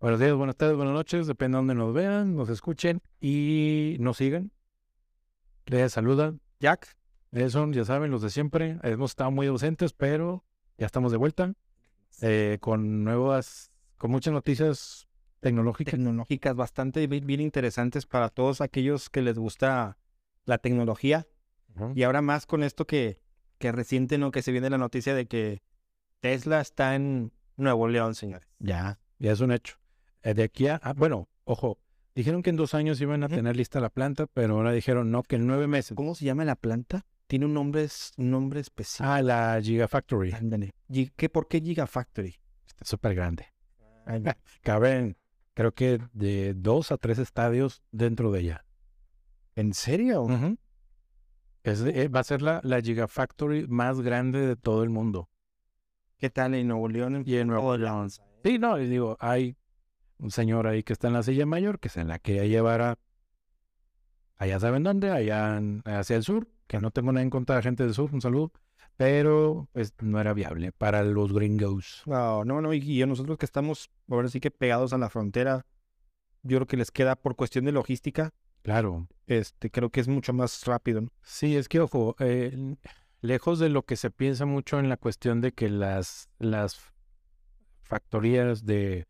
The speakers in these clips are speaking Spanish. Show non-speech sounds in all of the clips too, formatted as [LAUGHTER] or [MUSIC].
Buenos días, buenas tardes, buenas noches, depende de donde nos vean, nos escuchen y nos sigan. Les saluda Jack, Edson, ya saben, los de siempre. Hemos estado muy ausentes, pero ya estamos de vuelta eh, con nuevas, con muchas noticias tecnológicas. tecnológicas bastante bi- bien interesantes para todos aquellos que les gusta la tecnología. Y ahora más con esto que, que reciente, ¿no? Que se viene la noticia de que Tesla está en Nuevo León, señores. Ya, ya es un hecho. Eh, de aquí a, ah, bueno, ojo, dijeron que en dos años iban a tener lista la planta, pero ahora dijeron no, que en nueve meses. ¿Cómo se llama la planta? Tiene un nombre, un nombre específico. Ah, la Gigafactory. Ándale. ¿Qué, ¿Por qué Gigafactory? Está súper grande. [LAUGHS] Caben, creo que de dos a tres estadios dentro de ella. ¿En serio? Es eh, va a ser la, la Gigafactory más grande de todo el mundo. ¿Qué tal en Nuevo León? Y en Nuevo León. Sí, no, digo, hay un señor ahí que está en la silla mayor que se la quería llevar a allá saben dónde, allá en- hacia el sur, que no tengo nada en contra de la gente del sur, un saludo, pero pues no era viable para los gringos. No, no, no, y, y nosotros que estamos ahora sí que pegados a la frontera, yo creo que les queda por cuestión de logística, Claro, este, creo que es mucho más rápido. ¿no? sí, es que ojo, eh, lejos de lo que se piensa mucho en la cuestión de que las, las factorías de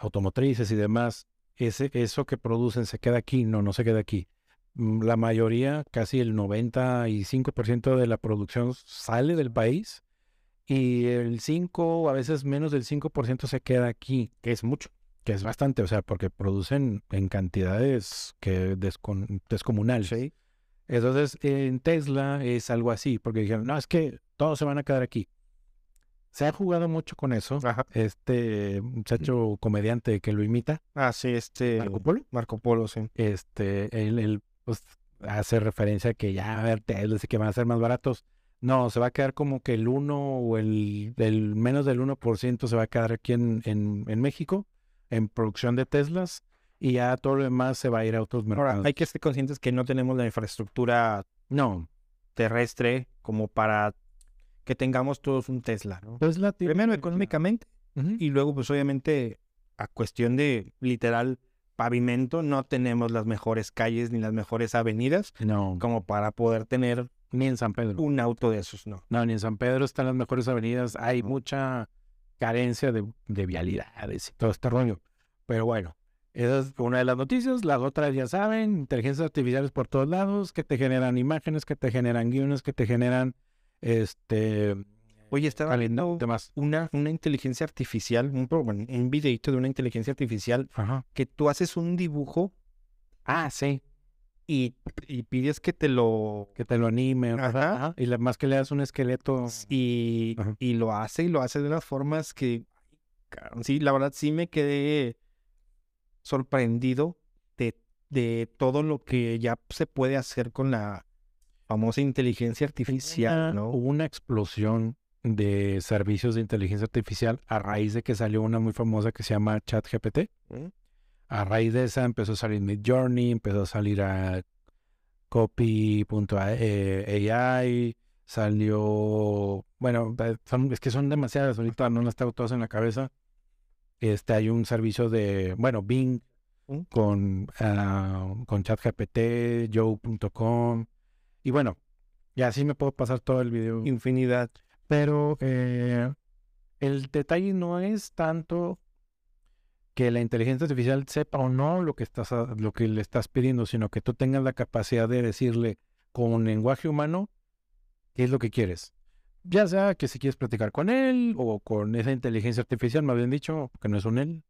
automotrices y demás, ese, eso que producen se queda aquí, no, no se queda aquí. Mm, La mayoría, casi el 95% de la producción sale del país y el 5, a veces menos del 5% se queda aquí, que es mucho, que es bastante, o sea, porque producen en cantidades que descon- descomunales. Entonces, en Tesla es algo así, porque dijeron, no, es que todos se van a quedar aquí. Se ha jugado mucho con eso. Ajá. Este muchacho comediante que lo imita, Ah, sí, este. Marco Polo, Marco Polo, sí. este, él, él, pues, hace referencia a que ya, a ver, Tesla dice que van a ser más baratos. No, se va a quedar como que el 1 o el, el menos del 1% se va a quedar aquí en, en, en México, en producción de Teslas, y ya todo lo demás se va a ir a otros mercados. Ahora, hay que estar conscientes que no tenemos la infraestructura No, terrestre como para que tengamos todos un Tesla, ¿no? Tesla tiene- Primero económicamente y luego pues obviamente a cuestión de literal pavimento no tenemos las mejores calles ni las mejores avenidas No, como para poder tener ni en San Pedro. un auto de esos, ¿no? No, ni en San Pedro están las mejores avenidas. Hay No. mucha carencia de, de vialidades y todo este rollo. Pero bueno, esa es una de las noticias. Las otras ya saben, inteligencias artificiales por todos lados, que te generan imágenes, que te generan guiones, que te generan este Oye, estaba viendo demás. una, una inteligencia artificial, un, bueno, un videito de una inteligencia artificial Ajá. que tú haces un dibujo Ah, sí. y, y pides que te lo... Que te lo anime. Ajá. Ajá. Y la- más que le das un esqueleto. Y, y lo hace y lo hace de unas formas que... Sí, la verdad sí me quedé sorprendido de, de todo lo que ya se puede hacer con la famosa inteligencia artificial, ¿no? Hubo una explosión de servicios de inteligencia artificial a raíz de que salió una muy famosa que se llama ChatGPT. ¿Mm? A raíz de esa empezó a salir Midjourney, empezó a salir a copy.ai, salió, bueno, eh, son- es que son demasiadas, ahorita no las tengo todas en la cabeza. Este, hay un servicio de, bueno, Bing ¿Mm? con, ah, con ChatGPT, Joe.com, y bueno, y así me puedo pasar todo el video. Infinidad. Pero eh, el detalle no es tanto que la inteligencia artificial sepa o no lo que estás lo que le estás pidiendo, sino que tú tengas la capacidad de decirle con lenguaje humano qué es lo que quieres. Ya sea que si quieres platicar con él o con esa inteligencia artificial, más bien dicho, que no es un él,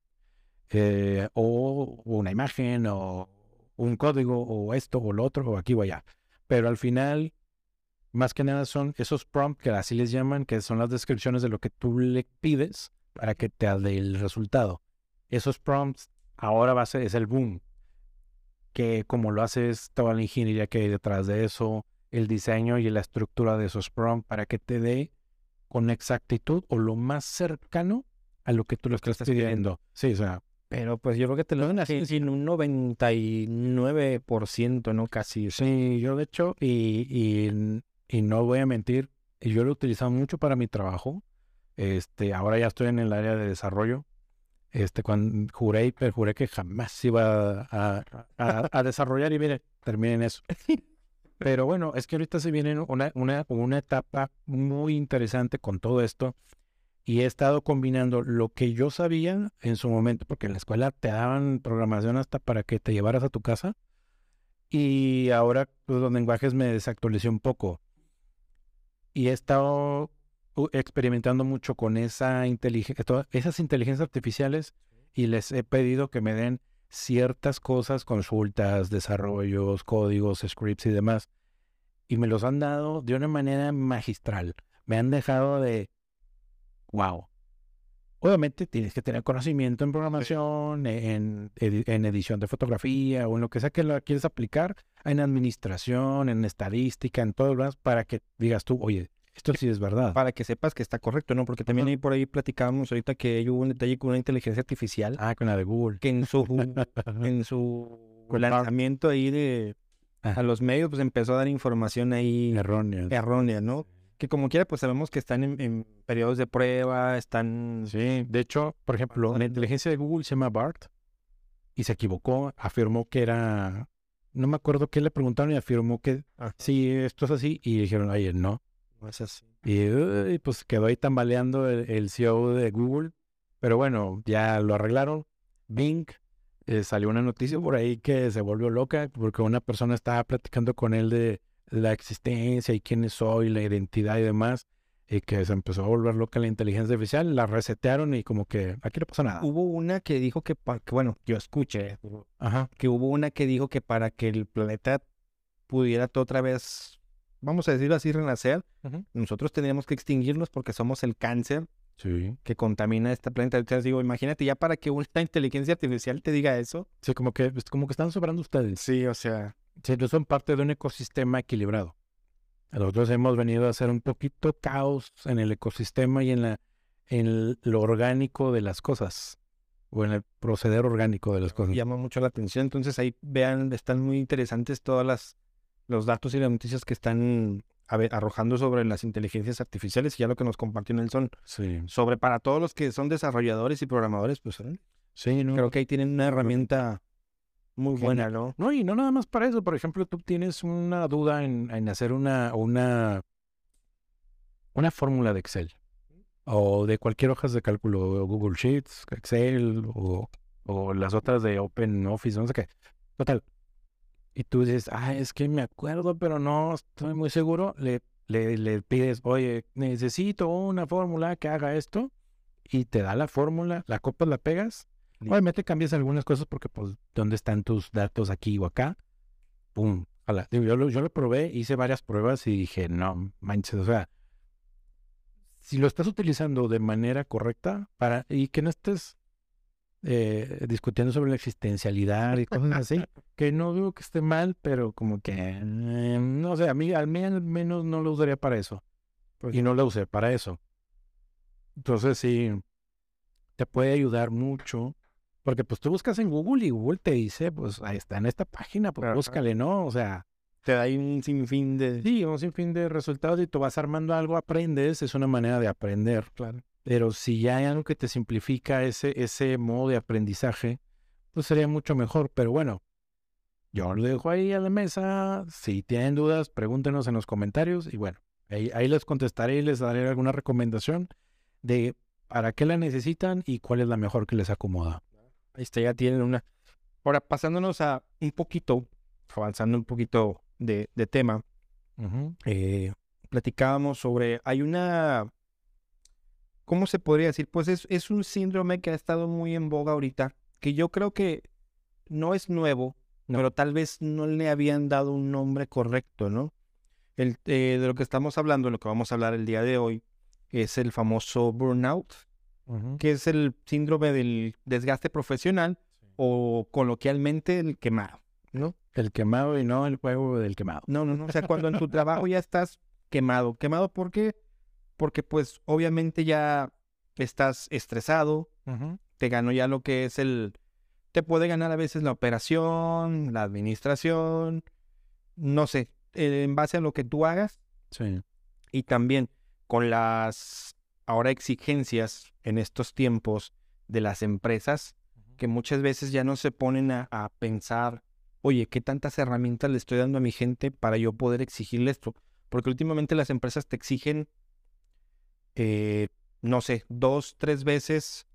eh, o una imagen o un código o esto o lo otro o aquí o allá. Pero al final más que nada son esos prompts que así les llaman, que son las descripciones de lo que tú le pides para que te dé el resultado. Esos prompts ahora va a ser, es el boom. Que como lo haces toda la ingeniería que hay detrás de eso, el diseño y la estructura de esos prompts para que te dé con exactitud o lo más cercano a lo que tú le estás pidiendo. Sí, o sea, Pero pues yo creo que te lo dan así sin un 99%, ¿no? Casi. Sí, yo de hecho, y, y, y no voy a mentir, yo lo he utilizado mucho para mi trabajo. Este, ahora ya estoy en el área de desarrollo Este, cuando juré y perjuré que jamás iba a, a- a desarrollar y mire, terminé en eso. [LAUGHS] Pero bueno, es que ahorita se viene una, una, una etapa muy interesante con todo esto y he estado combinando lo que yo sabía en su momento, porque en la escuela te daban programación hasta para que te llevaras a tu casa y ahora pues, los lenguajes me desactualicé un poco y he estado u- experimentando mucho con esa inteligencia, esas inteligencias artificiales y les he pedido que me den ciertas cosas, consultas, desarrollos, códigos, scripts y demás. Y me los han dado de una manera magistral. Me han dejado de, wow. Obviamente tienes que tener conocimiento en programación, en, edi- en edición de fotografía o en lo que sea que lo quieres aplicar, en administración, en estadística, en todo lo demás, para que digas tú, oye, esto sí es verdad. Para que sepas que está correcto, ¿no? Porque también ahí por ahí platicábamos ahorita que hubo un detalle con una inteligencia artificial Ah, con la de Google. que en su [LAUGHS] en su lanzamiento ahí de Ajá. a los medios pues empezó a dar información ahí Errónea. errónea, ¿no? Que como quiera pues sabemos que están en, en periodos de prueba, están Sí, de hecho, por ejemplo, la inteligencia de Google se llama BART y se equivocó, afirmó que era, no me acuerdo qué le preguntaron y afirmó que sí, esto es así y dijeron, oye, no. no es así. Y pues quedó ahí tambaleando el, el CEO de Google, pero bueno, ya lo arreglaron. Bing, eh, salió una noticia por ahí que se volvió loca porque una persona estaba platicando con él de la existencia y quién soy, la identidad y demás, y que se empezó a volver loca la inteligencia artificial, la resetearon y como que aquí no pasa nada. Hubo una que dijo que, pa- que, bueno, yo escuché Ajá. que hubo una que dijo que para que el planeta pudiera otra vez, vamos a decirlo así, renacer, nosotros tendríamos que extinguirnos porque somos el cáncer Sí. que contamina este planeta. Entonces digo, imagínate ya para que una inteligencia artificial te diga eso. Sí, como que, es como que están sobrando ustedes. Sí, o sea, Sí, no son parte de un ecosistema equilibrado. Nosotros hemos venido a hacer un poquito caos en el ecosistema y en, la, en lo orgánico de las cosas, o en el proceder orgánico de las cosas. llama mucho la atención. Entonces ahí vean, están muy interesantes todas las los datos y las noticias que están a ver, arrojando sobre las inteligencias artificiales y ya lo que nos compartió Nelson Sí, sobre para todos los que son desarrolladores y programadores, pues ¿eh? sí, no. creo que ahí tienen una herramienta muy buena, ¿no? No, y no nada más para eso. Por ejemplo, tú tienes una duda en, en hacer una, una, una fórmula de Excel o de cualquier hojas de cálculo, Google Sheets, Excel o, o las otras de Open Office, no sé qué. Total. Y tú dices, ah, es que me acuerdo, pero no estoy muy seguro. Le, le, le pides, oye, necesito una fórmula que haga esto y te da la fórmula, la copas, la pegas. Obviamente cambias algunas cosas porque, pues, ¿dónde están tus datos aquí o acá? Pum. Digo, yo, lo, yo lo probé, hice varias pruebas y dije, no, manches, o sea, si lo estás utilizando de manera correcta para y que no estés eh, discutiendo sobre la existencialidad y cosas así, que no digo que esté mal, pero como que, eh, no sé, a mí al me- al menos no lo usaría para eso. Pues y no lo usé para eso. Entonces sí, te puede ayudar mucho. Porque pues tú buscas en Google y Google te dice, pues ahí está en esta página, pues búscale, ¿no? O sea, te da ahí un sinfín de... sí, un sinfín de resultados y tú vas armando algo, aprendes, es una manera de aprender. Claro. Pero si ya hay algo que te simplifica ese, ese modo de aprendizaje, pues sería mucho mejor. Pero bueno, yo lo dejo ahí a la mesa. Si tienen dudas, pregúntenos en los comentarios y bueno, ahí, ahí les contestaré y les daré alguna recomendación de para qué la necesitan y cuál es la mejor que les acomoda. Ahí está, ya tienen una. Ahora, pasándonos a un poquito, avanzando un poquito de, de tema, eh, platicábamos sobre, hay una, ¿cómo se podría decir? Pues es, es un síndrome que ha estado muy en boga ahorita, que yo creo que no es nuevo, pero tal vez no le habían dado un nombre correcto, ¿no? El, eh, de lo que estamos hablando, lo que vamos a hablar el día de hoy, es el famoso burnout, que es el síndrome del desgaste profesional o coloquialmente el quemado, ¿no? El quemado y no el juego del quemado. No, no, no. O sea, cuando en tu trabajo ya [LAUGHS] estás quemado. ¿Quemado por qué? Porque pues obviamente ya estás estresado, te ganó ya lo que es el... Te puede ganar a veces la operación, la administración, no sé, eh, en base a lo que tú hagas Sí. y también con las ahora exigencias en estos tiempos de las empresas que muchas veces ya no se ponen a, a pensar, oye, ¿qué tantas herramientas le estoy dando a mi gente para yo poder exigirle esto? Porque últimamente las empresas te exigen, eh, no sé, dos, tres veces.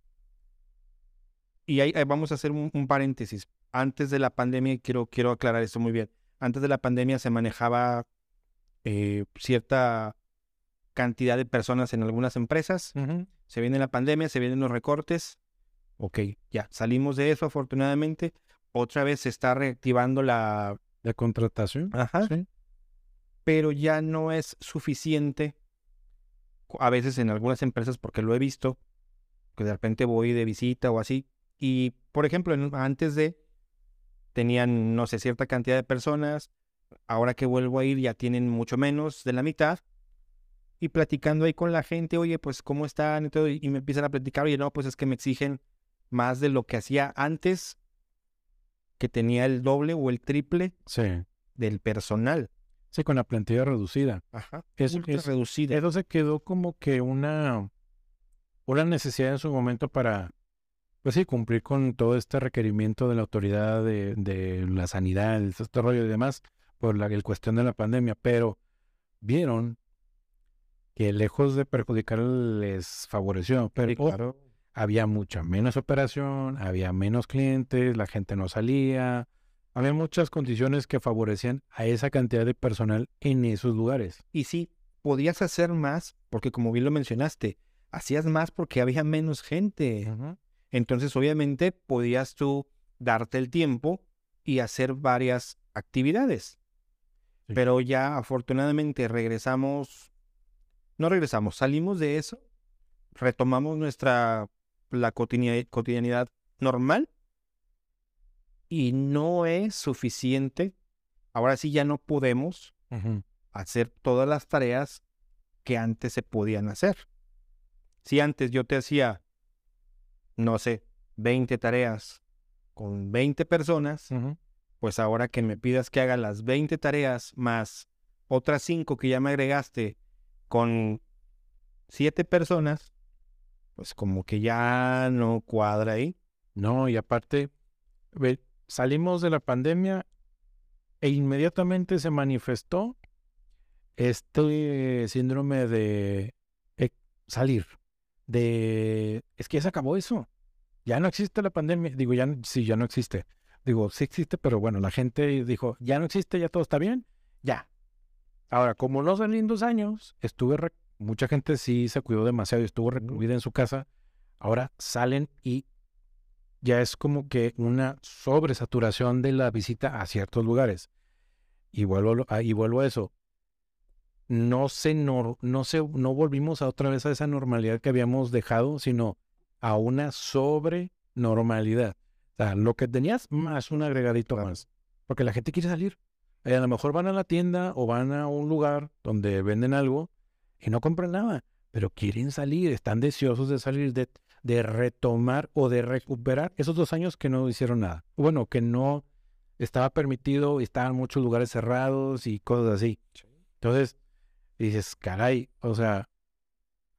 Y ahí, ahí vamos a hacer un, un paréntesis. Antes de la pandemia, quiero, quiero aclarar esto muy bien. Antes de la pandemia se manejaba eh, cierta cantidad de personas en algunas empresas. Se viene la pandemia, se vienen los recortes. Ok, ya salimos de eso afortunadamente. Otra vez se está reactivando la... Contratación. Ajá. Sí. Pero ya no es suficiente. A veces en algunas empresas, porque lo he visto, que de repente voy de visita o así. Y, por ejemplo, en- antes de, tenían, no sé, cierta cantidad de personas. Ahora que vuelvo a ir ya tienen mucho menos de la mitad. Y platicando ahí con la gente, oye, pues, ¿cómo están? Y todo, y me empiezan a platicar, oye, no, pues es que me exigen más de lo que hacía antes, que tenía el doble o el triple Sí. del personal. Sí, con la plantilla reducida. Ajá. Es- reducida. Eso se quedó como que una, una necesidad en su momento para, pues sí, cumplir con todo este requerimiento de la autoridad de, de la sanidad, de este rollo y demás, por la el cuestión de la pandemia, pero vieron que lejos de perjudicar les favoreció, pero Sí, claro. había mucha menos operación, había menos clientes, la gente no salía, había muchas condiciones que favorecían a esa cantidad de personal en esos lugares. Y sí, podías hacer más, porque como bien lo mencionaste, hacías más porque había menos gente. Entonces, obviamente, podías tú darte el tiempo y hacer varias actividades. Sí. Pero ya afortunadamente regresamos, no regresamos, salimos de eso, retomamos nuestra, la cotidia- cotidianidad normal y no es suficiente. Ahora sí ya no podemos hacer todas las tareas que antes se podían hacer. Si antes yo te hacía, no sé, 20 tareas con 20 personas, pues ahora que me pidas que haga las 20 tareas más otras 5 que ya me agregaste con 7 personas, pues como que ya no cuadra ahí. No, y aparte, ve, salimos de la pandemia e inmediatamente se manifestó este síndrome de eh, salir, de es que ya se acabó eso, ya no existe la pandemia, digo, ya no- sí, ya no existe, digo, sí existe, pero bueno, la gente dijo, ya no existe, ya todo está bien, ya. Ahora, como no salí en dos años, estuve, mucha gente sí se cuidó demasiado y estuvo recluida en su casa, ahora salen y ya es como que una sobresaturación de la visita a ciertos lugares. Y vuelvo, a lo- a- y vuelvo a eso. No se, no se, no volvimos a otra vez a esa normalidad que habíamos dejado, sino a una sobrenormalidad. O sea, lo que tenías más un agregadito más. Porque la gente quiere salir. Eh, a lo mejor van a la tienda o van a un lugar donde venden algo y no compran nada, pero quieren salir, están deseosos de salir, de, de retomar o de recuperar esos dos años que no hicieron nada. Bueno, que no estaba permitido, estaban muchos lugares cerrados y cosas así. Entonces, dices, caray, o sea,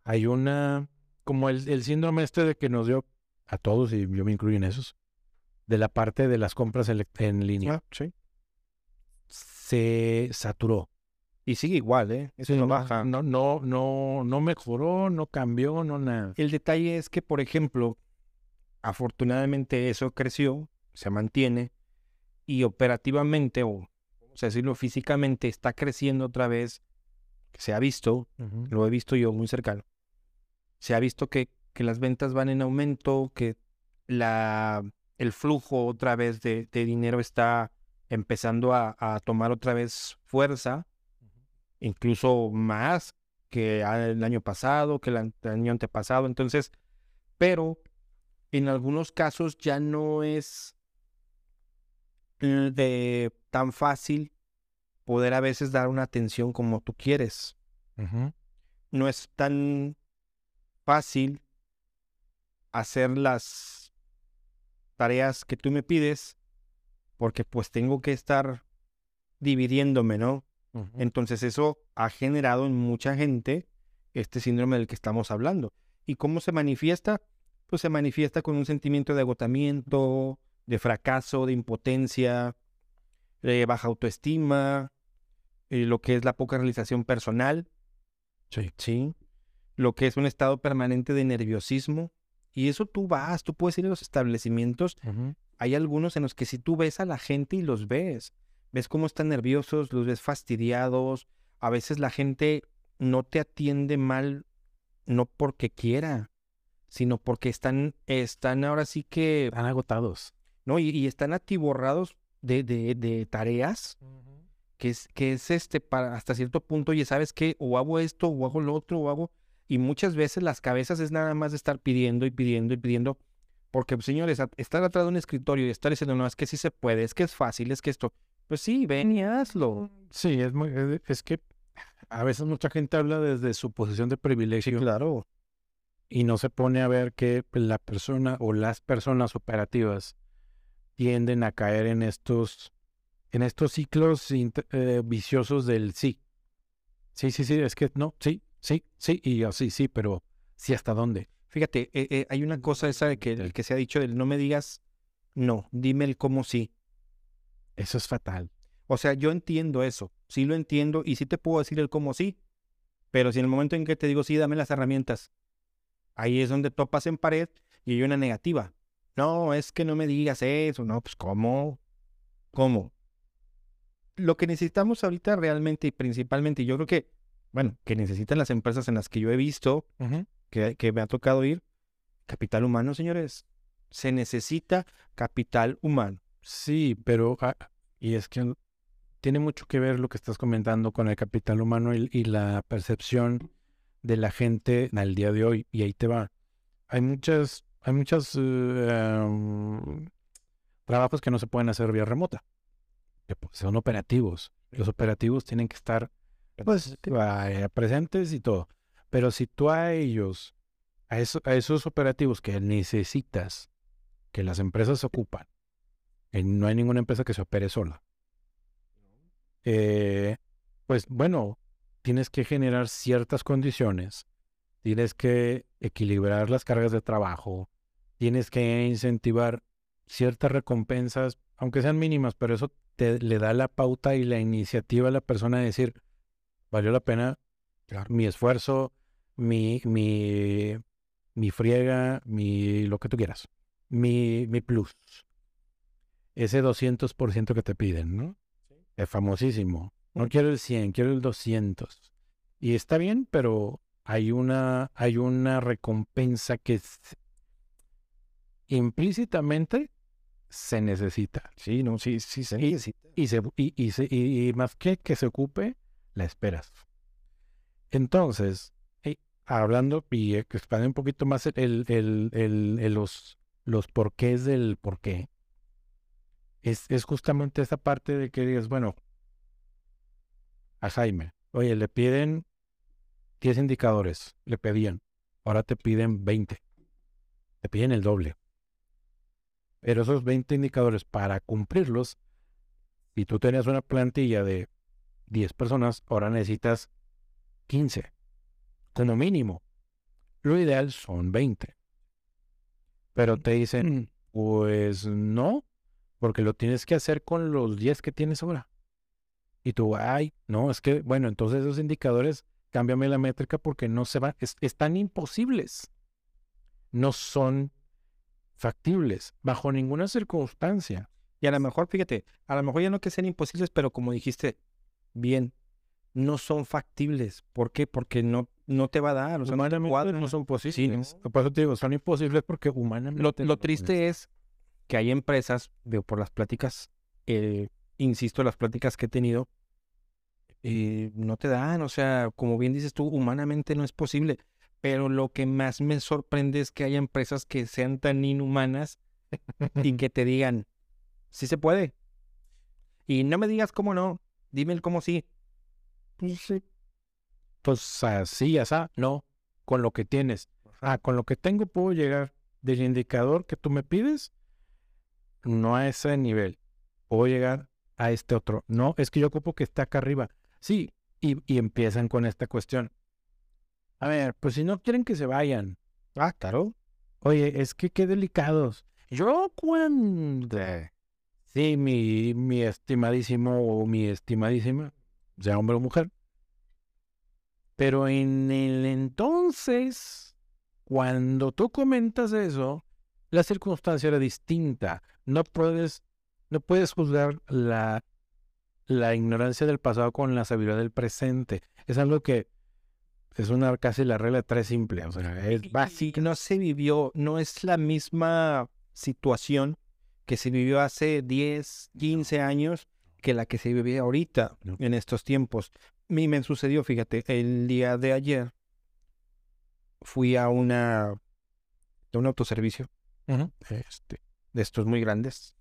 hay una, como el, el síndrome este de que nos dio a todos, y yo me incluyo en esos, de la parte de las compras elec- en línea. Ah, sí. Se saturó. Y sigue igual, ¿eh? Eso Sí, no no, baja. no, no, no, no mejoró, no cambió, no nada. El detalle es que, por ejemplo, afortunadamente eso creció, se mantiene y operativamente, o vamos a decirlo físicamente, está creciendo otra vez. Se ha visto, lo he visto yo muy cercano. Se ha visto que, que las ventas van en aumento, que la, el flujo otra vez de, de dinero está empezando a, a tomar otra vez fuerza, incluso más que el año pasado, que el año antepasado. Entonces, pero en algunos casos ya no es eh, de tan fácil poder a veces dar una atención como tú quieres. No es tan fácil hacer las tareas que tú me pides porque pues tengo que estar dividiéndome, ¿no? Entonces eso ha generado en mucha gente este síndrome del que estamos hablando. ¿Y cómo se manifiesta? pues se manifiesta con un sentimiento de agotamiento, de fracaso, de impotencia, de baja autoestima, eh, lo que es la poca realización personal, Sí. ¿sí? Lo que es un estado permanente de nerviosismo. Y eso tú vas, tú puedes ir a los establecimientos. Hay algunos en los que si tú ves a la gente y los ves, ves cómo están nerviosos, los ves fastidiados. A veces la gente no te atiende mal, no porque quiera, sino porque están, están ahora sí que, Están agotados. ¿no? Y, y están atiborrados de, de, de tareas que es, que es este, para hasta cierto punto, y sabes que o hago esto, o hago lo otro, o hago, y muchas veces las cabezas es nada más de estar pidiendo y pidiendo y pidiendo, porque pues, señores, estar atrás de un escritorio y estar diciendo, no, es que sí se puede, es que es fácil, es que esto, pues sí, ven y hazlo. Sí, es, muy, es- es que a veces mucha gente habla desde su posición de privilegio Claro. y no se pone a ver que la persona o las personas operativas tienden a caer en estos en estos ciclos eh, viciosos del sí. Sí, sí, sí, es que no, sí, sí, sí, y yo sí, sí, pero sí hasta dónde. Fíjate, eh, eh, hay una cosa esa de que, el que se ha dicho del no me digas no, dime el cómo sí. Eso es fatal. O sea, yo entiendo eso, sí lo entiendo y sí te puedo decir el cómo sí, pero si en el momento en que te digo sí, dame las herramientas, ahí es donde topas en pared y hay una negativa. No, es que no me digas eso, no, pues ¿cómo? ¿Cómo? Lo que necesitamos ahorita realmente y principalmente, yo creo que, bueno, que necesitan las empresas en las que yo he visto, que, que me ha tocado ir, capital humano, señores. Se necesita capital humano. Sí, pero ah, y es que tiene mucho que ver lo que estás comentando con el capital humano y, y la percepción de la gente al día de hoy. Y ahí te va. Hay muchas, hay muchos em, trabajos que no se pueden hacer vía remota, que pues, son operativos. Los operativos tienen que estar pues, eh, presentes y todo. Pero si tú a ellos, a, eso- a esos operativos que necesitas, que las empresas ocupan, no hay ninguna empresa que se opere sola. Eh, pues bueno, tienes que generar ciertas condiciones, tienes que equilibrar las cargas de trabajo, tienes que incentivar ciertas recompensas, aunque sean mínimas, pero eso te le da la pauta y la iniciativa a la persona de decir, valió la pena mi esfuerzo, mi, mi, mi friega, mi, lo que tú quieras, mi, mi plus. Ese 200% que te piden, ¿no? Es famosísimo. No quiero el 100, quiero el 200. Y está bien, pero hay una, hay una recompensa que implícitamente se necesita. Sí, no, sí, sí se Y- necesita. Y, se, y, y se- y- y más que que se ocupe, la esperas. Entonces, hablando y expande un poquito más el, el- el- el- los, los porqués del porqué, es, es justamente esa parte de que digas, bueno, a Jaime, oye, le piden 10 indicadores, le pedían, ahora te piden 20, te piden el doble. Pero esos 20 indicadores, para cumplirlos, si tú tenías una plantilla de 10 personas, ahora necesitas 15, como mínimo. Lo ideal son 20. Pero te dicen, pues no, porque lo tienes que hacer con los 10 que tienes ahora. Y tú, ay, no, es que, bueno, entonces esos indicadores, cámbiame la métrica porque no se van, es- están imposibles. No son factibles bajo ninguna circunstancia. Y a lo mejor, fíjate, a lo mejor ya no que sean imposibles, pero como dijiste, bien, no son factibles. ¿Por qué? Porque no, no te va a dar. O sea, no te Humanamente cuadra. no son posibles. Sí, ¿no? Por eso te digo, son imposibles porque humanamente. Lo, no triste es que hay empresas, veo por las pláticas, eh, insisto, las pláticas que he tenido, eh, no te dan, o sea, como bien dices tú, humanamente no es posible. Pero lo que más me sorprende es que haya empresas que sean tan inhumanas y [LAUGHS] que te digan, sí se puede. Y no me digas cómo no, dime el cómo sí. Pues sí. Pues así, asá, no, con lo que tienes. Ah, con lo que tengo puedo llegar del indicador que tú me pides, no a ese nivel. Puedo llegar a este otro. No, es que yo ocupo que esté acá arriba. Sí, y, y empiezan con esta cuestión. A ver, pues si no quieren que se vayan, Ah, claro. Oye, es que qué delicados. Yo cuando... Sí, mi, mi estimadísimo o mi estimadísima, sea hombre o mujer. Pero en el entonces, cuando tú comentas eso, la circunstancia era distinta. No puedes, no puedes juzgar la, la ignorancia del pasado con la sabiduría del presente. Es algo que es una casi la regla tres simple. O sea, es básico. No se vivió, no es la misma situación que se vivió hace 10, 15 años que la que se vive ahorita No. en estos tiempos. A mí me sucedió, fíjate, el día de ayer fui a una a un autoservicio Este, de estos muy grandes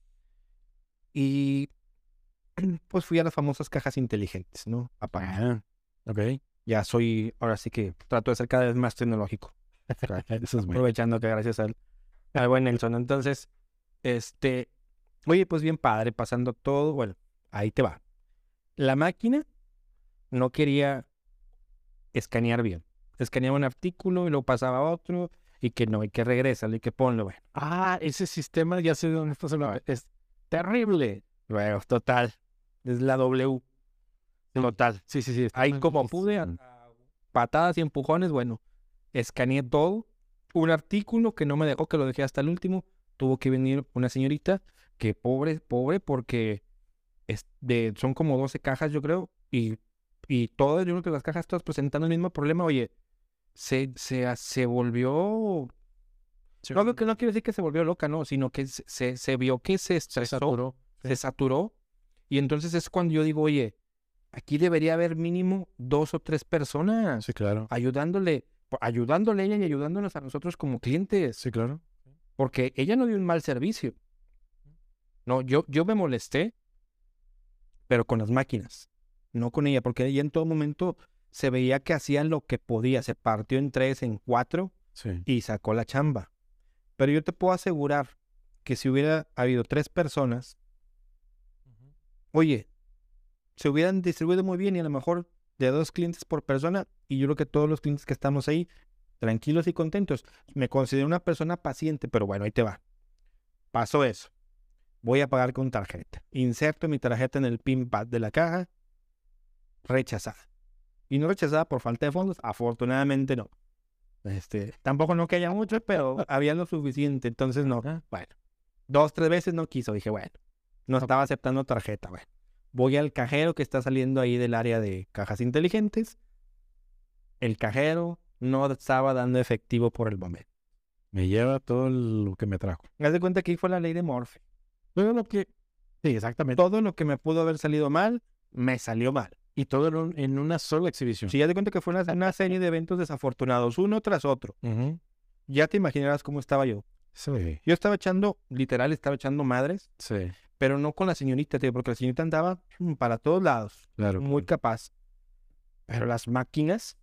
y [CLEARS THROAT] pues fui a las famosas cajas inteligentes, ¿no? A pagar. Ah, ok. Ya soy, ahora sí que trato de ser cada vez más tecnológico. [LAUGHS] Eso es aprovechando que gracias al, al buen Nelson. Entonces, este, oye, pues bien padre, pasando todo, bueno, ahí te va. La máquina no quería escanear bien. Escaneaba un artículo y lo pasaba a otro y que no, y que regresa, y que ponlo, bueno. Ah, ese sistema, ya sé de dónde hablando. Es terrible. Luego, total, es la W. Total. Sí, sí, sí. está Ahí como pude, patadas y empujones, bueno, escaneé todo. Un artículo que no me dejó, que lo dejé hasta el último. Tuvo que venir una señorita que pobre, pobre, porque es de, son como 12 cajas, yo creo, y, y todas, yo creo que las cajas todas presentando el mismo problema. Oye, se, se, se volvió... No, creo que no quiero decir que se volvió loca, no, sino que se, se, vio que se Se estresó se saturó. Y entonces es cuando yo digo, oye, aquí debería haber mínimo dos o tres personas Sí, claro. ayudándole, ayudándole a ella y ayudándonos a nosotros como clientes. Sí, claro. Porque ella no dio un mal servicio. No, yo, yo me molesté, pero con las máquinas, no con ella, porque ella en todo momento se veía que hacían lo que podía, se partió en tres, en cuatro Sí. y sacó la chamba. Pero yo te puedo asegurar que si hubiera habido tres personas, oye, se hubieran distribuido muy bien y a lo mejor de dos clientes por persona y yo creo que todos los clientes que estamos ahí, tranquilos y contentos. Me considero una persona paciente, pero bueno, ahí te va. Pasó eso. Voy a pagar con tarjeta. Inserto mi tarjeta en el pin pad de la caja. Rechazada. Y no rechazada por falta de fondos. Afortunadamente no. Este, tampoco no que haya mucho, pero [LAUGHS] había lo suficiente. Entonces no. Bueno. Dos, tres veces no quiso. Dije, bueno. No estaba aceptando tarjeta. Bueno. Voy al cajero que está saliendo ahí del área de cajas inteligentes. El cajero no estaba dando efectivo por el momento. Me lleva todo lo que me trajo. Haz de cuenta que ahí fue la ley de Morphy. Todo lo que... Sí, exactamente. Todo lo que me pudo haber salido mal, me salió mal. Y todo en, un- en una sola exhibición. Si ya te cuenta que fue una, una serie de eventos desafortunados, uno tras otro. Ya te imaginarás cómo estaba yo. Sí. Yo estaba echando, literal, estaba echando madres, Sí. pero no con la señorita, tío, porque la señorita andaba mm, para todos lados, Claro. muy capaz. Pero las máquinas,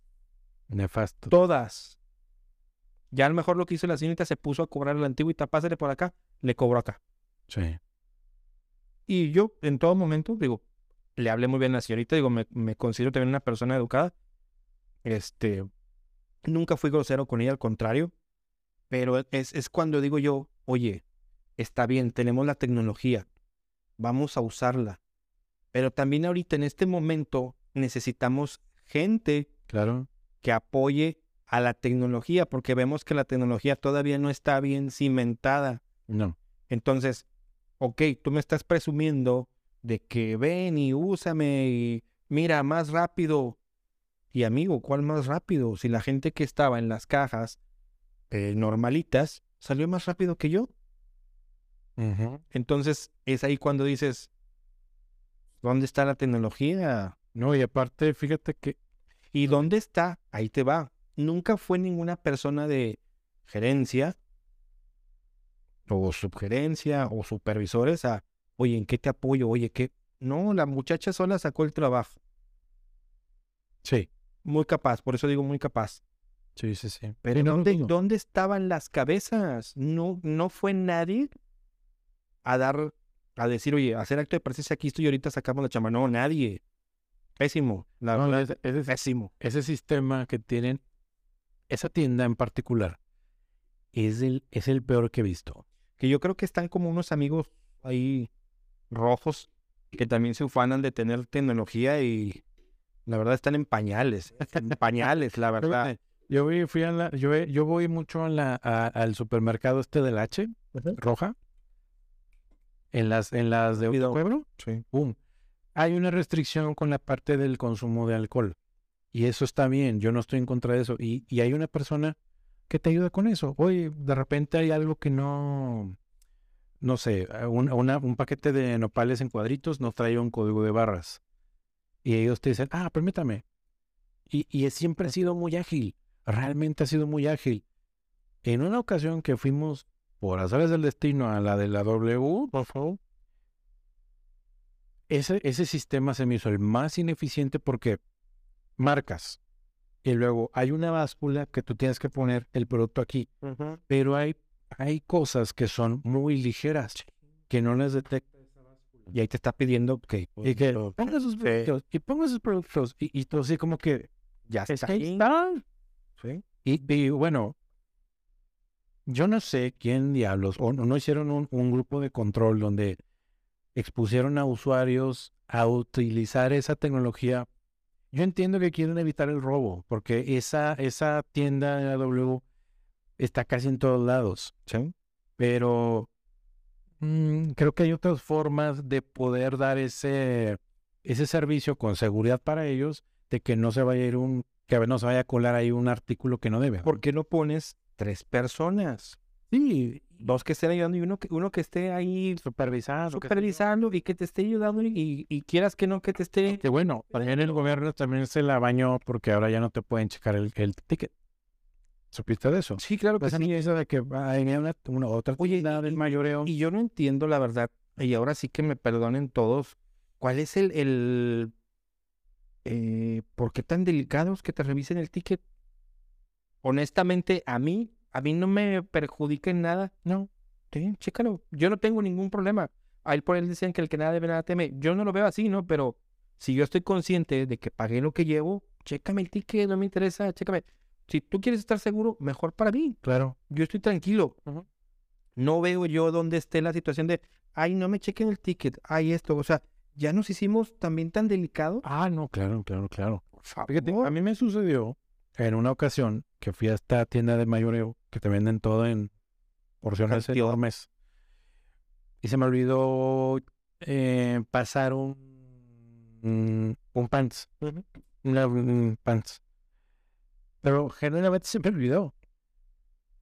Nefasto. todas. Ya a lo mejor lo que hizo la señorita se puso a cobrar la antigüita, pásale por acá, le cobró acá. Sí. Y yo, en todo momento, digo, le hablé muy bien a la señorita, digo, me, me considero también una persona educada. Este, nunca fui grosero con ella, al contrario. Pero es, es cuando digo yo, oye, está bien, tenemos la tecnología, vamos a usarla. Pero también ahorita, en este momento, necesitamos gente Claro. que apoye a la tecnología, porque vemos que la tecnología todavía no está bien cimentada. No. Entonces, ok, tú me estás presumiendo de que ven y úsame y mira, más rápido. Y amigo, ¿cuál más rápido? Si la gente que estaba en las cajas eh, normalitas salió más rápido que yo. Entonces, es ahí cuando dices, ¿dónde está la tecnología? No, y aparte, fíjate que... ¿Y dónde está? Ahí te va. Nunca fue ninguna persona de gerencia o subgerencia o supervisores a, oye, ¿en qué te apoyo? Oye, ¿qué? No, la muchacha sola sacó el trabajo. Sí. Muy capaz, por eso digo muy capaz. Sí, sí, sí. Pero Sí, no, ¿dónde, no. ¿dónde estaban las cabezas? No, no fue nadie a dar, a decir, oye, hacer acto de presencia aquí estoy y ahorita sacamos la chamba. No, nadie. Pésimo. La No, ese- pésimo. ese sistema que tienen, esa tienda en particular, es el, es el peor que he visto. Que yo creo que están como unos amigos ahí rojos que también se ufanan de tener tecnología y la verdad están en pañales. [LAUGHS] En pañales, la verdad. Yo voy, fui a la, yo, yo voy mucho a la, a- al supermercado este del H, roja. En las, en las de pueblo, Sí. ¡pum! Hay una restricción con la parte del consumo de alcohol. Y eso está bien, yo no estoy en contra de eso. Y, y hay una persona que te ayuda con eso. Oye, de repente hay algo que no, no sé, un, una- un paquete de nopales en cuadritos no trae un código de barras. Y ellos te dicen, ah, permítame. Y, y siempre ha sido muy ágil, realmente ha sido muy ágil. En una ocasión que fuimos por azares del destino a la de la W, Por favor. ese, ese sistema se me hizo el más ineficiente porque marcas y luego hay una báscula que tú tienes que poner el producto aquí, pero hay, hay cosas que son muy ligeras que no las detecta. Y ahí te está pidiendo que, Y que ponga sus productos y ponga sus productos y, y todo así como que ya es está. ahí. Sí. Y, y bueno, yo no sé quién diablos, o no, no hicieron un, un grupo de control donde expusieron a usuarios a utilizar esa tecnología. Yo entiendo que quieren evitar el robo, porque esa, esa tienda de AW está casi en todos lados, Sí. pero mm, creo que hay otras formas de poder dar ese, ese servicio con seguridad para ellos, de que no se vaya a ir un, que no se vaya a colar ahí un artículo que no debe. ¿Por qué no pones tres personas? Sí, Dos que estén ayudando y uno que, uno que esté ahí supervisar. supervisando y que te esté ayudando y, y quieras que no que te esté... Que bueno, también el gobierno también se la bañó porque ahora ya no te pueden checar el, el ticket. ¿Supiste de eso? Sí, claro que sí. eso de que hay una, una otra Oye, del mayoreo. Y yo no entiendo la verdad, y ahora sí que me perdonen todos, ¿cuál es el, el eh, por qué tan delicados que te revisen el ticket? Honestamente, a mí, a mí no me perjudica en nada. No, sí, chécalo. Yo no tengo ningún problema. A él por él decían que el que nada debe nada teme. Yo no lo veo así, ¿no? Pero si yo estoy consciente de que pagué lo que llevo, chécame el ticket, no me interesa, chécame. Si tú quieres estar seguro, mejor para mí. Claro. Yo estoy tranquilo. No veo yo dónde esté la situación de, ay, no me chequen el ticket, ay, esto. O sea, ya nos hicimos también tan delicados. Ah, no, claro, claro, claro. Por favor. Fíjate, a mí me sucedió en una ocasión que fui a esta tienda de mayoreo que te venden todo en porciones Cantidad. enormes. Y se me olvidó eh, pasar un, un, un pants. Una, un pants. Pero genuinamente se me olvidó.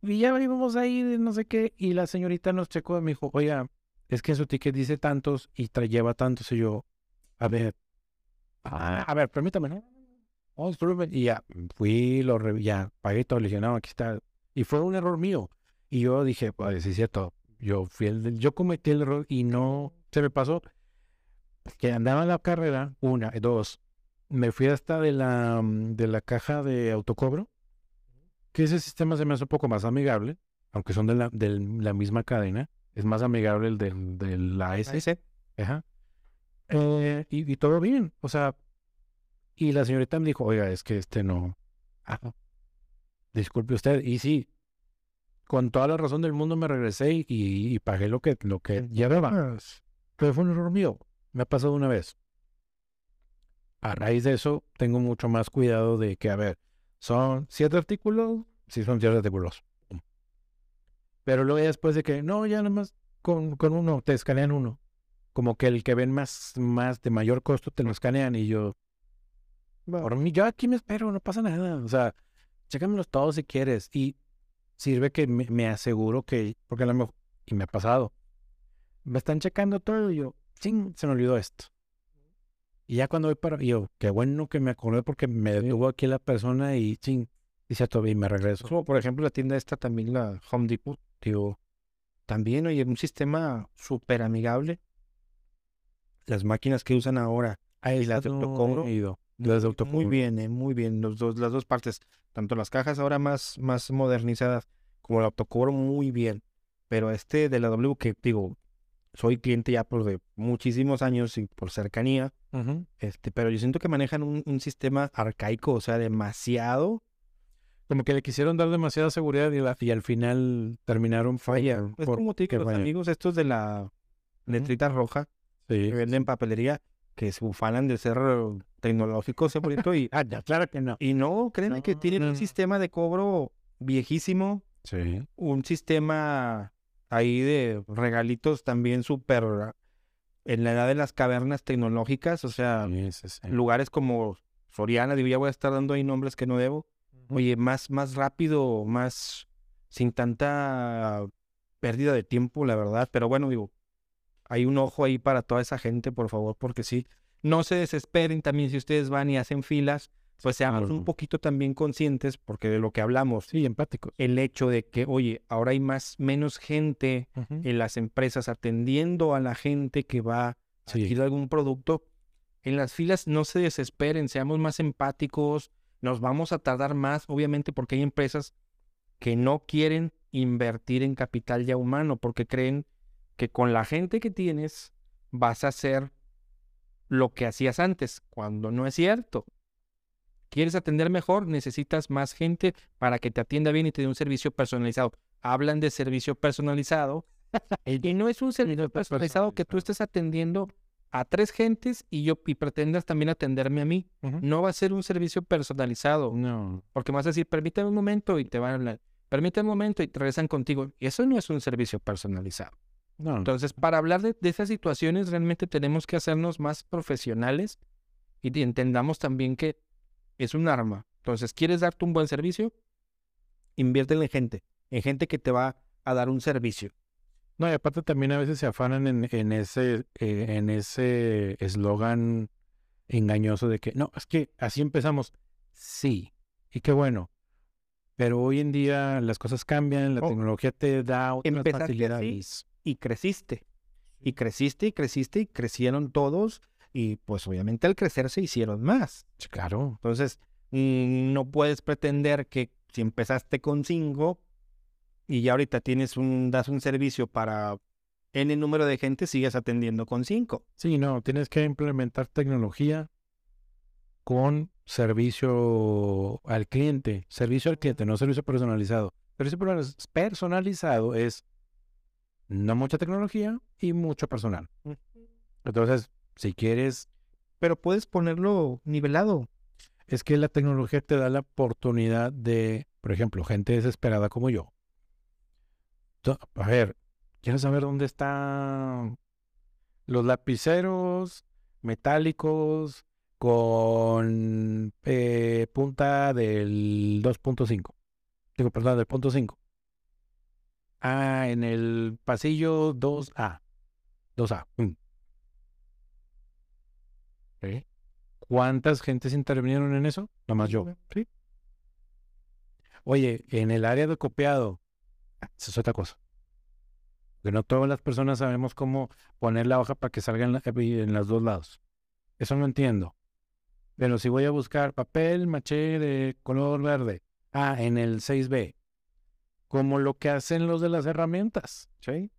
Y ya íbamos ahí no sé qué. Y la señorita nos checó y me dijo, oiga, es que en su ticket dice tantos y lleva tantos. Y yo, a ver, ah, a ver, permítame, ¿no? Y ya fui, lo revi- ya pagué todo, le dije, no, aquí está. Y fue un error mío. Y yo dije, pues sí es cierto, yo fui el, yo cometí el error y no se me pasó que andaba en la carrera, una, dos, me fui hasta de la, mm, de la caja de autocobro, que ese sistema se me hace un poco más amigable, aunque son de la, de la misma cadena, es más amigable el del, de la S. Ajá. Eh, y, y todo bien, o sea, y la señorita me dijo, oiga, es que este no. Ah, disculpe usted. Y sí, con toda la razón del mundo me regresé y, y pagué lo que, lo que llevaba. Pero fue un error mío. Me ha pasado una vez. A raíz de eso, tengo mucho más cuidado de que, a ver, son siete artículos, sí son siete artículos. Pero luego después de que, no, ya nada más con, con uno, te escanean uno. Como que el que ven más, más de mayor costo te lo escanean y yo, por mí, yo aquí me espero, no pasa nada. O sea, chécamelos todos si quieres. Y sirve que me, me aseguro que, porque a lo mejor, y me ha pasado, me están checando todo y yo, ching, se me olvidó esto. Y ya cuando voy para, yo, qué bueno que me acordé porque me detuvo aquí la persona y ching, y se y me regreso. Como por ejemplo la tienda esta también, la Home Depot, digo, también, oye, un sistema súper amigable. Las máquinas que usan ahora, Ahí las de autocobro. Las de muy autocobro. bien, eh, muy bien, los dos, las dos partes, tanto las cajas ahora más, más modernizadas como el autocobro, muy bien. Pero este de la W, que digo, soy cliente ya por de muchísimos años y por cercanía, este, pero yo siento que manejan un, un sistema arcaico, o sea, demasiado Como que le quisieron dar demasiada seguridad y, la- y al final terminaron falla. Es por- como te que digo, los falla. amigos estos de la letrita roja Sí. que venden papelería que se ufanan de ser tecnológicos, ese bonito, y, [LAUGHS] Ah, ya, claro que no. y no, créeme que tienen no, un sistema de cobro viejísimo, Sí. un sistema ahí de regalitos también súper en la edad de las cavernas tecnológicas, o sea, Sí, sí, sí. lugares como Soriana, digo, ya voy a estar dando ahí nombres que no debo. Oye, más, más rápido, más sin tanta pérdida de tiempo, la verdad. Pero bueno, digo, hay un ojo ahí para toda esa gente, por favor, porque sí. No se desesperen también si ustedes van y hacen filas, pues seamos un poquito también conscientes, porque de lo que hablamos, Sí, empáticos. el hecho de que, oye, ahora hay más, menos gente en las empresas atendiendo a la gente que va a adquirir algún producto. En las filas no se desesperen, seamos más empáticos, nos vamos a tardar más, obviamente, porque hay empresas que no quieren invertir en capital ya humano, porque creen que con la gente que tienes vas a hacer lo que hacías antes, cuando no es cierto. ¿Quieres atender mejor? Necesitas más gente para que te atienda bien y te dé un servicio personalizado. Hablan de servicio personalizado [LAUGHS] y no es un servicio personalizado que tú estés atendiendo a tres gentes y yo y pretendas también atenderme a mí. Ujú. No va a ser un servicio personalizado, No. porque me vas a decir, permítame un momento y te van a hablar, permítame un momento y te regresan contigo. Y eso no es un servicio personalizado. No. Entonces, para hablar de, de esas situaciones, realmente tenemos que hacernos más profesionales y entendamos también que es un arma. Entonces, ¿quieres darte un buen servicio? Inviértelo en gente, en gente que te va a dar un servicio. No, y aparte también a veces se afanan en, en ese eh, en ese eslogan engañoso de que no, es que así empezamos. Sí, y qué bueno. Pero hoy en día las cosas cambian, la Oh, tecnología te da otras así. facilidades. Y creciste. Y creciste y creciste y crecieron todos. Y pues obviamente al crecer se hicieron más. Sí, Claro. Entonces, mm, no puedes pretender que si empezaste con cinco y ya ahorita tienes un, das un servicio para N número de gente, sigues atendiendo con cinco. Sí, no, tienes que implementar tecnología con servicio al cliente, servicio al cliente, no servicio personalizado. Servicio personaliz- personalizado es no mucha tecnología y mucho personal. Entonces, si quieres, Pero puedes ponerlo nivelado. es que la tecnología te da la oportunidad de, por ejemplo, gente desesperada como yo. A ver, ¿quieres saber dónde están los lapiceros metálicos con eh, punta del 2.5? Digo, perdón, del punto 5. Ah, en el pasillo 2A. 2A. mm. Ok. ¿Cuántas gentes intervinieron en eso? Nomás yo. Sí. Oye, en el área de copiado, ah, eso es otra cosa. Que no todas las personas sabemos cómo poner la hoja para que salga en, la- en los dos lados. Eso no entiendo. Pero si voy a buscar papel maché de color verde, ah, en el 6B, como lo que hacen los de las herramientas, ¿sí?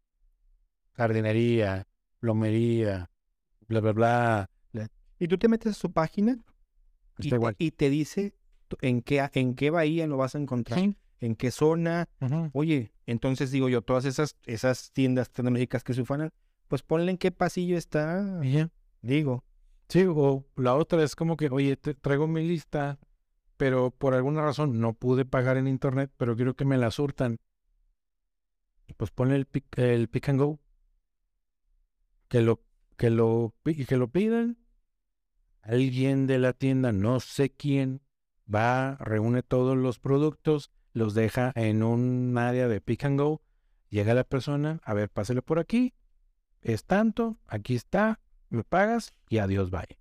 Jardinería, plomería, bla, bla, bla. Y tú te metes a su página y te, igual. y te dice en qué, en qué bahía lo vas a encontrar, Sí. en qué zona. Oye, entonces digo yo, todas esas, esas tiendas tecnológicas que se ufanan, pues ponle en qué pasillo está. Digo, Sí, o la otra es como que, oye, te traigo mi lista, pero por alguna razón no pude pagar en internet, pero quiero que me la surtan. Pues ponle el pick, el pick and go. Que lo, que lo, que lo pidan. Alguien de la tienda, no sé quién, va, reúne todos los productos, los deja en un área de pick and go. Llega la persona, a ver, pásale por aquí, es tanto, aquí está, me pagas y adiós, bye.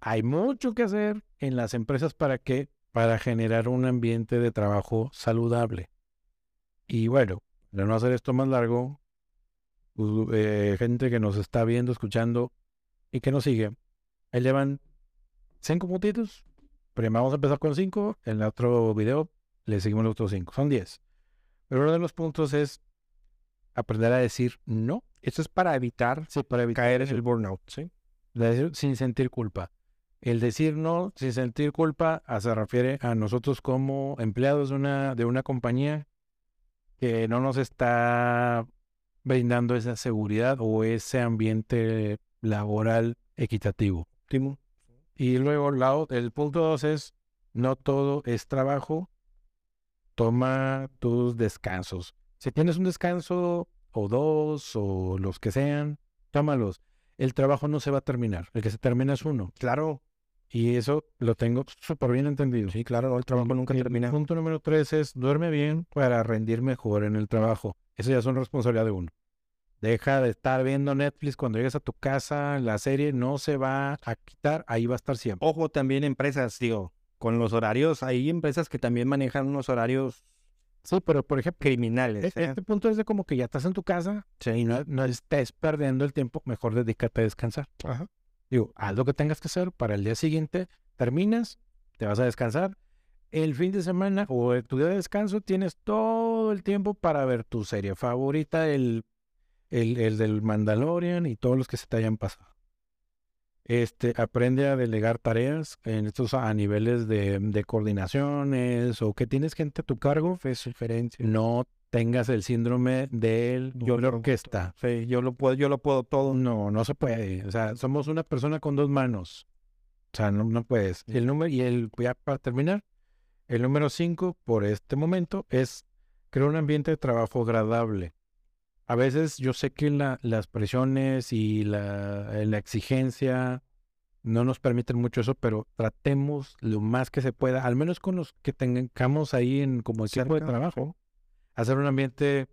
Hay mucho que hacer en las empresas para que para generar un ambiente de trabajo saludable. Y bueno, para no hacer esto más largo, eh, gente que nos está viendo, escuchando y que nos sigue, ahí llevan cinco puntitos. Primero vamos a empezar con cinco, en el otro video le seguimos los otros cinco, son diez. Pero uno de los puntos es aprender a decir no. esto es para evitar Sí, para evitar caer en el burnout, ¿sí? sin sentir culpa. El decir no sin sentir culpa ah, se refiere a nosotros como empleados de una, de una compañía que no nos está brindando esa seguridad o ese ambiente laboral equitativo. Timo. Y luego la el punto dos es, no todo es trabajo, toma tus descansos. Si tienes un descanso o dos o los que sean, tómalos. El trabajo no se va a terminar, el que se termina es uno. Claro, Y eso lo tengo súper bien entendido. sí, claro, el trabajo nunca El termina. punto número tres es duerme bien para rendir mejor en el trabajo. Eso ya es una responsabilidad de uno. Deja de estar viendo Netflix cuando llegues a tu casa, la serie no se va a quitar, ahí va a estar siempre. Ojo también empresas, digo, con los horarios, hay empresas que también manejan unos horarios Sí, pero por ejemplo, criminales. e- ¿eh? este punto es de como que ya estás en tu casa y no, no estés perdiendo el tiempo, mejor dedícate a descansar. Ajá. Digo, haz lo que tengas que hacer para el día siguiente, terminas, te vas a descansar. El fin de semana o tu día de descanso tienes todo el tiempo para ver tu serie favorita, el, el, el del Mandalorian y todos los que se te hayan pasado. Este, aprende a delegar tareas en estos a niveles de, de coordinaciones o que tienes gente a tu cargo. Es diferente. No tengas el síndrome del Yo lo- orquesta. Sí, yo lo puedo, yo lo puedo todo. No, no se puede. O sea, somos una persona con dos manos. O sea, no, no puedes. Y el número, y el, ya para terminar, el número cinco por este momento es crear un ambiente de trabajo agradable. A veces yo sé que la- las presiones y la, eh, la exigencia no nos permiten mucho eso, pero tratemos lo más que se pueda, al menos con los que tengamos ahí en como equipo de Cerca, trabajo, hacer un ambiente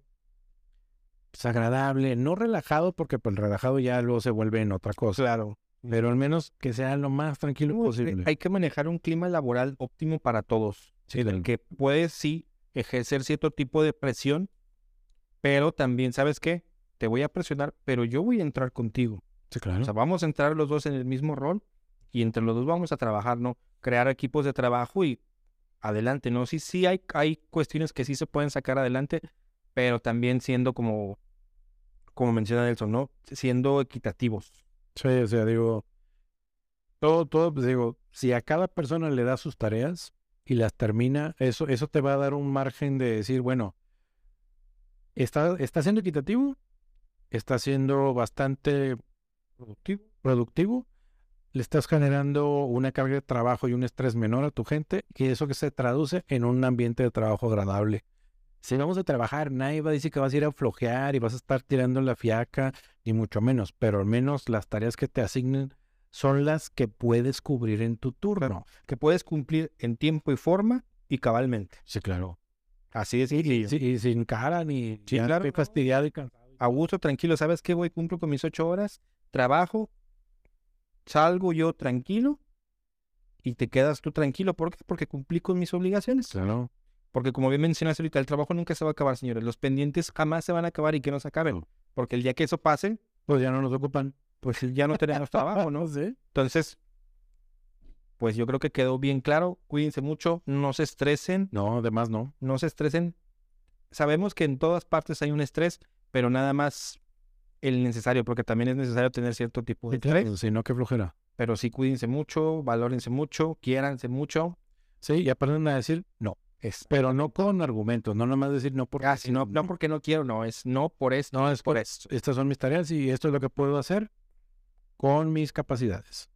pues, agradable, no relajado, porque pues relajado ya luego se vuelve en otra cosa, Claro. pero al menos que sea lo más tranquilo No, posible. Hay que manejar un clima laboral óptimo para todos. Sí, del- Que puedes sí ejercer cierto tipo de presión, pero también, ¿sabes qué? Te voy a presionar, pero yo voy a entrar contigo. sí, claro. O sea, vamos a entrar los dos en el mismo rol y entre los dos vamos a trabajar, ¿no? Crear equipos de trabajo y adelante, ¿no? Sí, sí hay, hay cuestiones que sí se pueden sacar adelante, pero también siendo como, como menciona Nelson, ¿no? Siendo equitativos. Sí, o sea, digo, todo, todo, pues digo, si a cada persona le da sus tareas y las termina, eso, eso te va a dar un margen de decir, bueno, está, está siendo equitativo, está siendo bastante productivo, productivo, le estás generando una carga de trabajo y un estrés menor a tu gente, y eso que se traduce en un ambiente de trabajo agradable. Si vamos a trabajar, nadie va a decir que vas a ir a flojear y vas a estar tirando la fiaca, ni mucho menos, pero al menos las tareas que te asignen son las que puedes cubrir en tu turno. Que puedes cumplir en tiempo y forma y cabalmente. Sí, claro. Así de sencillo. Sí, y sin cara ni Sí, ya claro, estoy fastidiado y cansado. A gusto, tranquilo. ¿Sabes qué, güey? Cumplo con mis ocho horas, trabajo, salgo yo tranquilo y te quedas tú tranquilo. ¿Por qué? Porque cumplí con mis obligaciones. Claro. Porque como bien mencionas ahorita, el trabajo nunca se va a acabar, señores. Los pendientes jamás se van a acabar y que no se acaben. Porque el día que eso pase, Pues ya no nos ocupan. pues ya no tenemos [LAUGHS] trabajo, ¿no? Entonces, pues yo creo que quedó bien claro. Cuídense mucho, no se estresen, No, además no. no se estresen. Sabemos que en todas partes hay un estrés, pero nada más el necesario, porque también es necesario tener cierto tipo de estrés. Si no, qué flojera. Pero sí cuídense mucho, valórense mucho, quiéranse mucho. Sí, y aprendan a decir no. Es, Pero no con argumentos, no nomás decir no porque ah, si no, sí, no porque no quiero, no, es no por esto. No, es por por esto. Estas son mis tareas y esto es lo que puedo hacer con mis capacidades.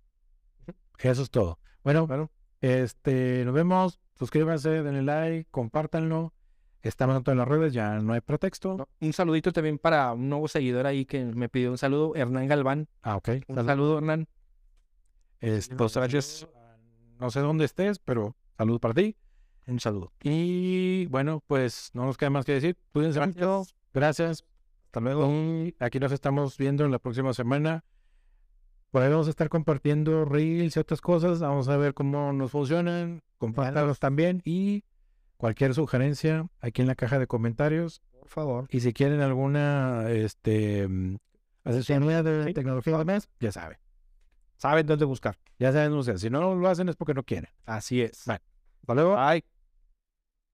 Eso es todo. Bueno, Claro. este, nos vemos. Suscríbanse, denle like, compártanlo. Estamos en todas las redes, ya no hay pretexto. No, Un saludito también para un nuevo seguidor ahí que me pidió un saludo, Hernán Galván. Ah, ok. Un Salud. saludo, Hernán. Este, Pues, gracias. No sé dónde estés, pero salud para ti. Un saludo. Y bueno, pues no nos queda más que decir. Cuídense mucho. Gracias. Hasta luego. Y aquí nos estamos viendo en la próxima semana. Por ahí vamos a estar compartiendo reels y otras cosas. Vamos a ver cómo nos funcionan. Compártanos también. Y cualquier sugerencia aquí en la caja de comentarios. Por favor. Y si quieren alguna este, mm, asesoría de tecnología además, ya saben. Saben dónde buscar. Ya saben, o sea, si no lo hacen es porque no quieren. Así es. Vale. Hasta luego. Bye.